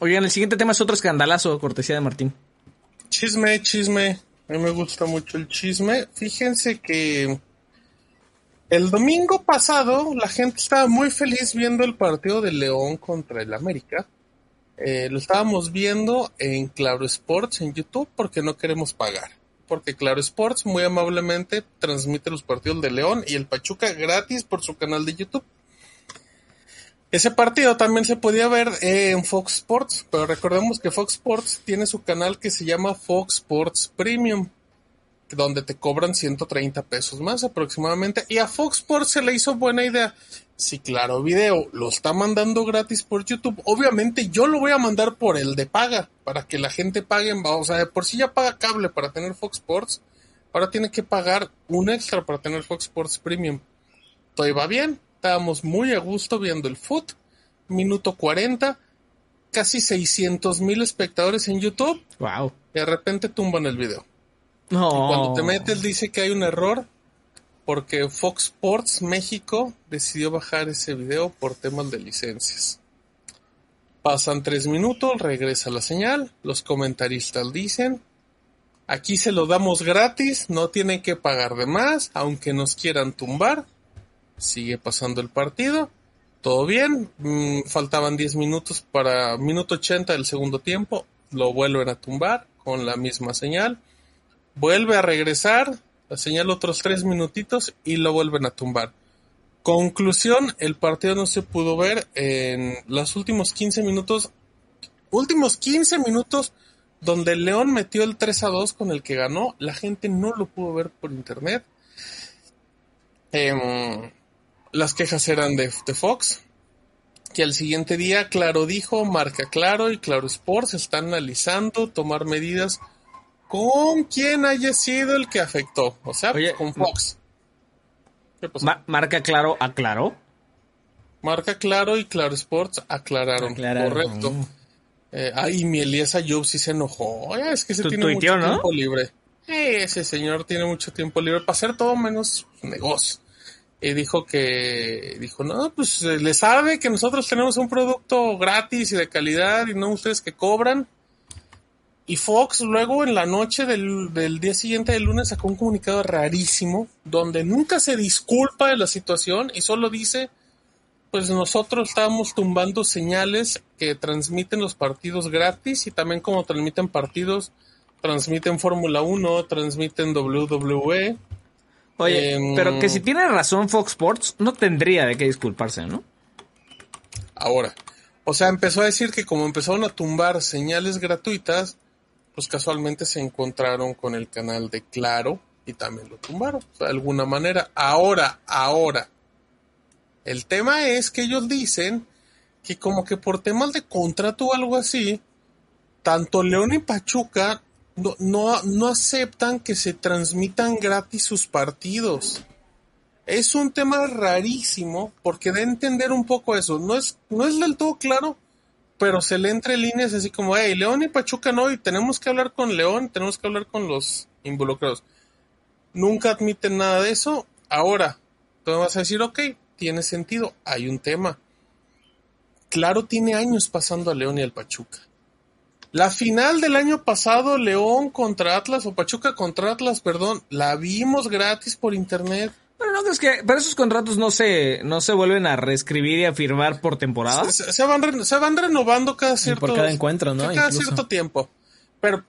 Oigan, el siguiente tema es otro escandalazo, cortesía de Martín. Chisme, chisme. A mí me gusta mucho el chisme. Fíjense que el domingo pasado la gente estaba muy feliz viendo el partido de León contra el América. Eh, lo estábamos viendo en Claro Sports en YouTube porque no queremos pagar. Porque Claro Sports muy amablemente transmite los partidos de León y el Pachuca gratis por su canal de YouTube. Ese partido también se podía ver eh, en Fox Sports, pero recordemos que Fox Sports tiene su canal que se llama Fox Sports Premium, donde te cobran 130 pesos más aproximadamente. Y a Fox Sports se le hizo buena idea. Si Claro Video lo está mandando gratis por YouTube, obviamente yo lo voy a mandar por el de paga, para que la gente pague. O sea, de por sí ya paga cable para tener Fox Sports, ahora tiene que pagar un extra para tener Fox Sports Premium. Todo iba bien, estábamos muy a gusto viendo el foot. Minuto 40, casi 600 mil espectadores en YouTube. Wow. Y de repente tumban el video. No. Y cuando te metes dice que hay un error porque Fox Sports México decidió bajar ese video por temas de licencias. Pasan tres minutos, regresa la señal, los comentaristas dicen, aquí se lo damos gratis, no tienen que pagar de más, aunque nos quieran tumbar. Sigue pasando el partido, todo bien, mm, faltaban 10 minutos para minuto 80 del segundo tiempo, lo vuelven a tumbar con la misma señal, vuelve a regresar, la señal otros tres minutitos y lo vuelven a tumbar. Conclusión, el partido no se pudo ver en los últimos 15 minutos, últimos 15 minutos donde el León metió el 3 a 2 con el que ganó, la gente no lo pudo ver por internet. Em, las quejas eran de, de Fox, que al siguiente día Claro dijo, marca Claro y Claro Sports están analizando tomar medidas con quién haya sido el que afectó, o sea, Oye, con Fox. ¿Qué pasó? Ma- marca claro, aclaró. Marca Claro y Claro Sports aclararon, Aclararon. correcto. Eh, ay, mi Elías Ayub sí se enojó. Ay, es que se tiene mucho tiempo libre. Eh, ese señor tiene mucho tiempo libre para hacer todo menos negocio. Y dijo que, dijo, no, pues eh, le sabe que nosotros tenemos un producto gratis y de calidad y no ustedes que cobran. Y Fox luego en la noche del, del día siguiente del lunes sacó un comunicado rarísimo donde nunca se disculpa de la situación y solo dice, pues nosotros estábamos tumbando señales que transmiten los partidos gratis y también como transmiten partidos, transmiten Fórmula 1, transmiten. WWE. Oye, Em, pero que si tiene razón Fox Sports, no tendría de qué disculparse, ¿no? Ahora, o sea, empezó a decir que como empezaron a tumbar señales gratuitas, pues casualmente se encontraron con el canal de Claro y también lo tumbaron, de alguna manera. Ahora, ahora, el tema es que ellos dicen que como que por temas de contrato o algo así, tanto León y Pachuca no, no, no aceptan que se transmitan gratis sus partidos. Es un tema rarísimo porque a entender un poco eso. No es, no es del todo claro, pero se le entre líneas así como, hey, León y Pachuca no, y tenemos que hablar con León, tenemos que hablar con los involucrados. Nunca admiten nada de eso. Ahora, tú vas a decir, ok, tiene sentido, hay un tema. Claro, tiene años pasando a León y al Pachuca. La final del año pasado, León contra Atlas, o Pachuca contra Atlas, perdón, la vimos gratis por internet. Pero no crees que, pero esos contratos no se, no se vuelven a reescribir y a firmar por temporada. Se, se van, re- se van renovando cada cierto por cada encuentro, ¿no? Cada Incluso. cierto tiempo. Pero,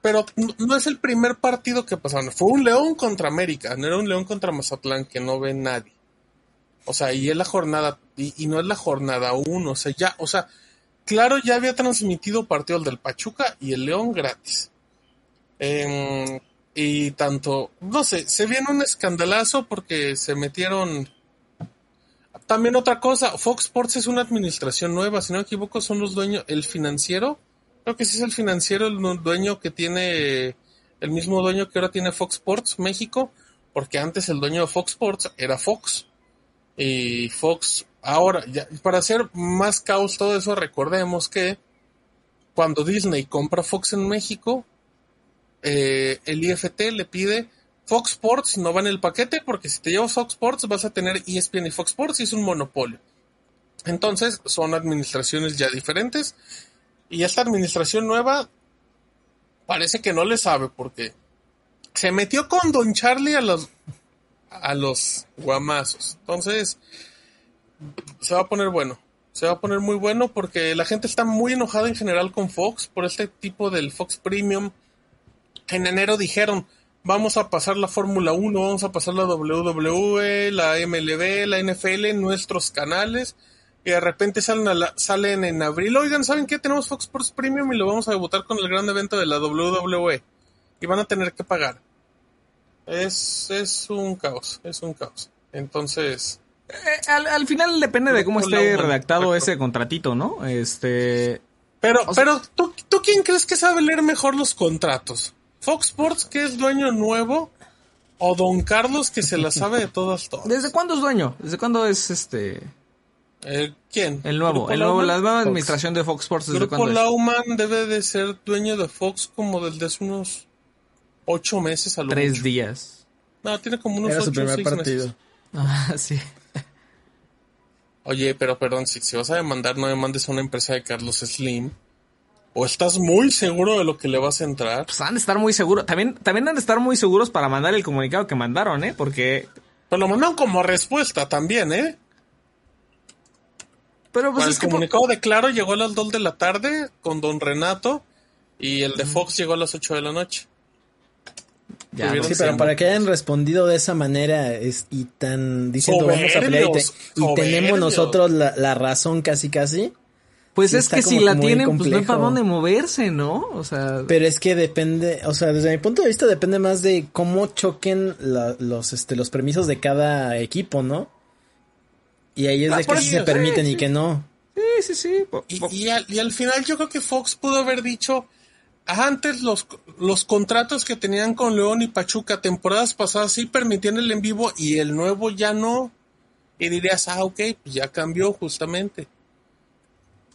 pero no- no es el primer partido que pasaron. Fue un León contra América, no era un León contra Mazatlán que no ve nadie. O sea, y es la jornada, y, y no es la jornada uno, o sea, ya, o sea, claro, ya había transmitido partidos del Pachuca y el León gratis. Em, y tanto, no sé, se viene un escandalazo porque se metieron también otra cosa, Fox Sports es una administración nueva, si no me equivoco son los dueños, el financiero, creo que sí es el financiero el dueño que tiene, el mismo dueño que ahora tiene Fox Sports México, porque antes el dueño de Fox Sports era Fox. Y Fox, ahora, para hacer más caos todo eso, recordemos que cuando Disney compra Fox en México, eh, el IFT le pide Fox Sports no va en el paquete porque si te llevas Fox Sports vas a tener ESPN y Fox Sports y es un monopolio. Entonces son administraciones ya diferentes y esta administración nueva parece que no le sabe porque se metió con Don Charlie a los a los guamazos. Entonces se va a poner bueno. Se va a poner muy bueno porque la gente está muy enojada en general con Fox por este tipo del Fox Premium. En enero dijeron, vamos a pasar la Fórmula 1, vamos a pasar la WWE, la MLB, la NFL en nuestros canales. Y de repente salen, salen en abril. Oigan, ¿saben qué? Tenemos Fox Sports Premium y lo vamos a debutar con el gran evento de la WWE. Y van a tener que pagar. Es, es un caos, es un caos. Entonces... Eh, al, final depende de cómo esté redactado ese contratito, ¿no? Este... Pero, pero, ¿tú, ¿tú quién crees que sabe leer mejor los contratos? Fox Sports, que es dueño nuevo, o Don Carlos, que se la sabe de todas, todas. ¿Desde cuándo es dueño? ¿Desde cuándo es este...? Eh, ¿Quién? El nuevo, el nuevo, la nueva administración de Fox Sports. ¿desde Grupo Lauman debe de ser dueño de Fox como desde hace unos ocho meses a lo Tres días. No, tiene como unos ocho primer partido. Meses. Ah, sí. Oye, pero perdón, si, si vas a demandar, no demandes a una empresa de Carlos Slim. ¿O estás muy seguro de lo que le vas a entrar? Pues han de estar muy seguros. También, también han de estar muy seguros para mandar el comunicado que mandaron, ¿eh? Porque... Pero lo mandaron como respuesta también, ¿eh? Pero pues el comunicado de Claro llegó a las 2 de la tarde con Don Renato y el de Fox llegó a las 8 de la noche. Ya, sí, pero para que hayan respondido de esa manera es, y tan diciendo vamos a pelear y, tenemos nosotros la, la, razón casi casi, pues es que si la tienen, pues no hay para dónde moverse, ¿no? O sea. Pero es que depende, o sea, desde mi punto de vista depende más de cómo choquen los, este, los permisos de cada equipo, ¿no? Y ahí es ah, de que sí se permiten y que no. Sí, sí, sí. Y, al, final yo creo que Fox pudo haber dicho, antes los, los contratos que tenían con León y Pachuca temporadas pasadas sí permitían el en vivo y el nuevo ya no. Y dirías, ah, ok, pues ya cambió justamente.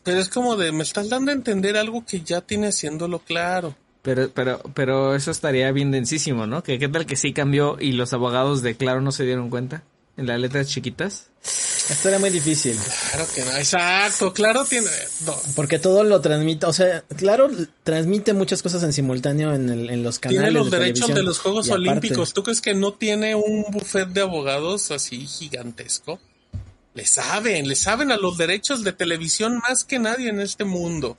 Pero es como de, me estás dando a entender algo que ya tiene haciéndolo claro. Pero, pero, pero eso estaría bien densísimo, ¿no? Que qué tal que sí cambió y los abogados de Claro no se dieron cuenta en las letras chiquitas. Esto era muy difícil. Claro que no, exacto, claro tiene. Porque todo lo transmite, o sea, claro, transmite muchas cosas en simultáneo en, el, en los canales. Tiene los derechos de los Juegos Olímpicos. ¿Tú crees que no tiene un buffet de abogados así gigantesco? Le saben, le saben a los derechos de televisión más que nadie en este mundo.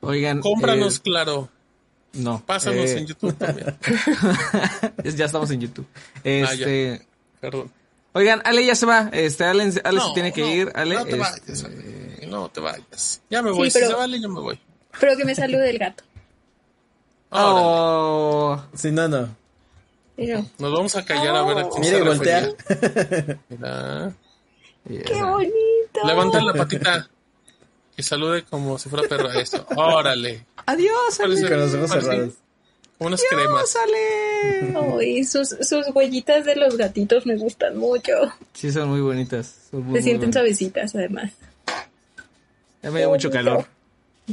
Oigan. Cómpranos, eh, claro. No. Pásanos eh, en YouTube también. ya estamos en YouTube. Este. Ah, Perdón. Oigan, Ale ya se va. Este, Ale, se tiene que ir. Ale, no te vayas, este, No te vayas. Ya me voy. si se vale, yo me voy. Pero que me salude el gato. Oh. Sí, no, no. Nos vamos a callar a ver a quién Mire, voltea. Mira. ¡Qué bonito! Levanta la patita y salude como si fuera perro. Eso, órale. Adiós, Ale. Con los ojos cerrados. Unas cremas. Ale. Ay, sus, sus huellitas de los gatitos me gustan mucho. Sí, son muy bonitas. Se sienten suavecitas, además. Ya me dio mucho calor.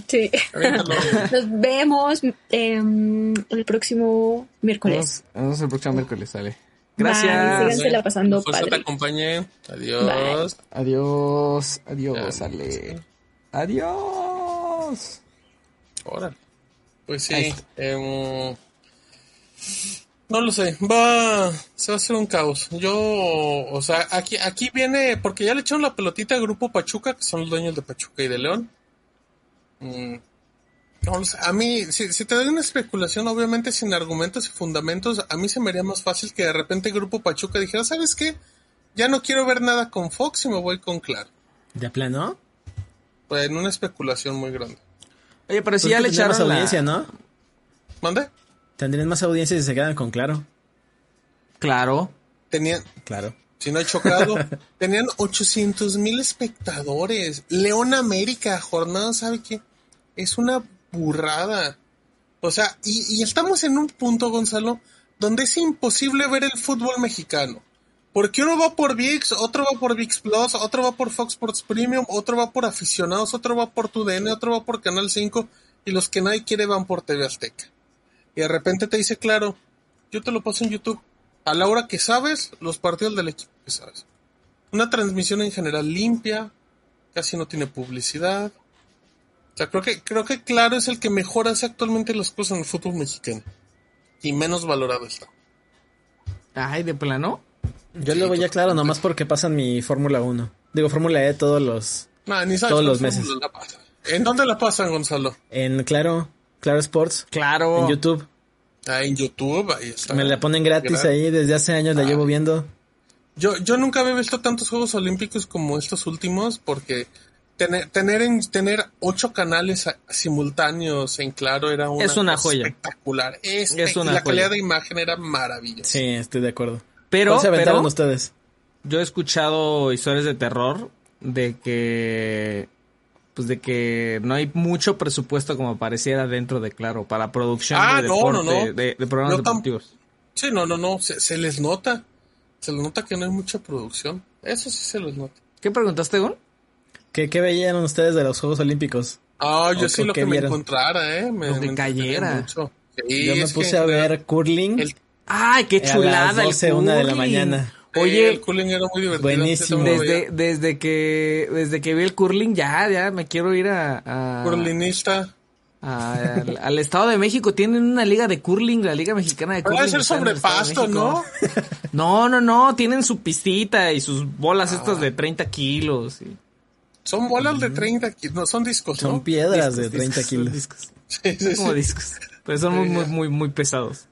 Sí. Nos vemos em, el próximo miércoles. Nos vemos el próximo miércoles, sale. Gracias. Bye, la pasando padre. te acompañe. Adiós. Adiós. Adiós, Ale. Adiós. Ahora. Pues sí. Eh, no lo sé. Va. Se va a hacer un caos. Yo. O sea, aquí, aquí viene. Porque ya le echaron la pelotita al grupo Pachuca, que son los dueños de Pachuca y de León. Mm, a mí, si, te doy una especulación, obviamente sin argumentos y fundamentos, a mí se me haría más fácil que de repente el Grupo Pachuca dijera, ¿sabes qué? Ya no quiero ver nada con Fox y me voy con Claro. ¿De plano? Pues en una especulación muy grande. Oye, pero si pues ya le echaron más audiencia, ¿no? ¿Mande? Tendrían más audiencia si se quedan con Claro. Claro. Tenían... Claro. Si no he chocado. Tenían 800 mil espectadores. León América, jornada, ¿sabe qué? Es una burrada. O sea, y, y estamos en un punto, Gonzalo, donde es imposible ver el fútbol mexicano. Porque uno va por VIX, otro va por VIX Plus, otro va por Fox Sports Premium, otro va por aficionados, otro va por TUDN, otro va por Canal 5 y los que nadie quiere van por TV Azteca. Y de repente te dice, claro, yo te lo paso en YouTube. A la hora que sabes, los partidos del equipo que sabes. Una transmisión en general limpia, casi no tiene publicidad. O sea, creo que, creo que Claro es el que mejor hace actualmente las cosas en el fútbol mexicano. Y menos valorado está. Ay, de plano. Yo le voy a Claro nomás porque pasan mi Fórmula 1. Digo, Fórmula E todos los, Nah, ni sabes todos los meses. la. ¿En dónde la pasan, Gonzalo? En Claro, Claro Sports, Claro. en YouTube. Ah, en YouTube, ahí está. Me la ponen gratis Gra- ahí, desde hace años la Ah. llevo viendo. Yo, yo nunca había visto tantos Juegos Olímpicos como estos últimos, porque tener, tener, en, tener ocho canales simultáneos en claro era una, Es una joya. espectacular. Es, Es una la joya. calidad de imagen era maravillosa. Sí, estoy de acuerdo. Pero, ¿Cuál se aventaron pero ustedes? yo he escuchado historias de terror de que pues de que no hay mucho presupuesto como pareciera dentro de Claro para producción Ah, de no, deporte, no, no. De, de programas deportivos. Sí, no, no, no, se, se les nota. Se les nota que no hay mucha producción. Eso sí se les nota. ¿Qué preguntaste, Gon? ¿Qué, qué veían ustedes de los Juegos Olímpicos? Ah, yo ¿O sí lo que me vieron? encontrara, ¿eh? Me, Lo que me cayera. mucho. Sí, Yo me puse que a ver curling el- Ay, qué a las chulada 12, el una de la curling. mañana. Oye, el cooling era muy divertido. Buenísimo. desde, que desde que vi el curling ya ya me quiero ir a, a- Curlinista. a- al, al Estado de México tienen una liga de curling la Liga Mexicana de curling Puede ser sobre pasto, ¿no? No no no tienen su pistita y sus bolas estas de 30 kilos y- Son bolas de 30 kilos, no, son discos, Son ¿no? piedras discos, de 30 discos, kilos. discos. Sí, sí, Son como discos pero son muy muy muy muy pesados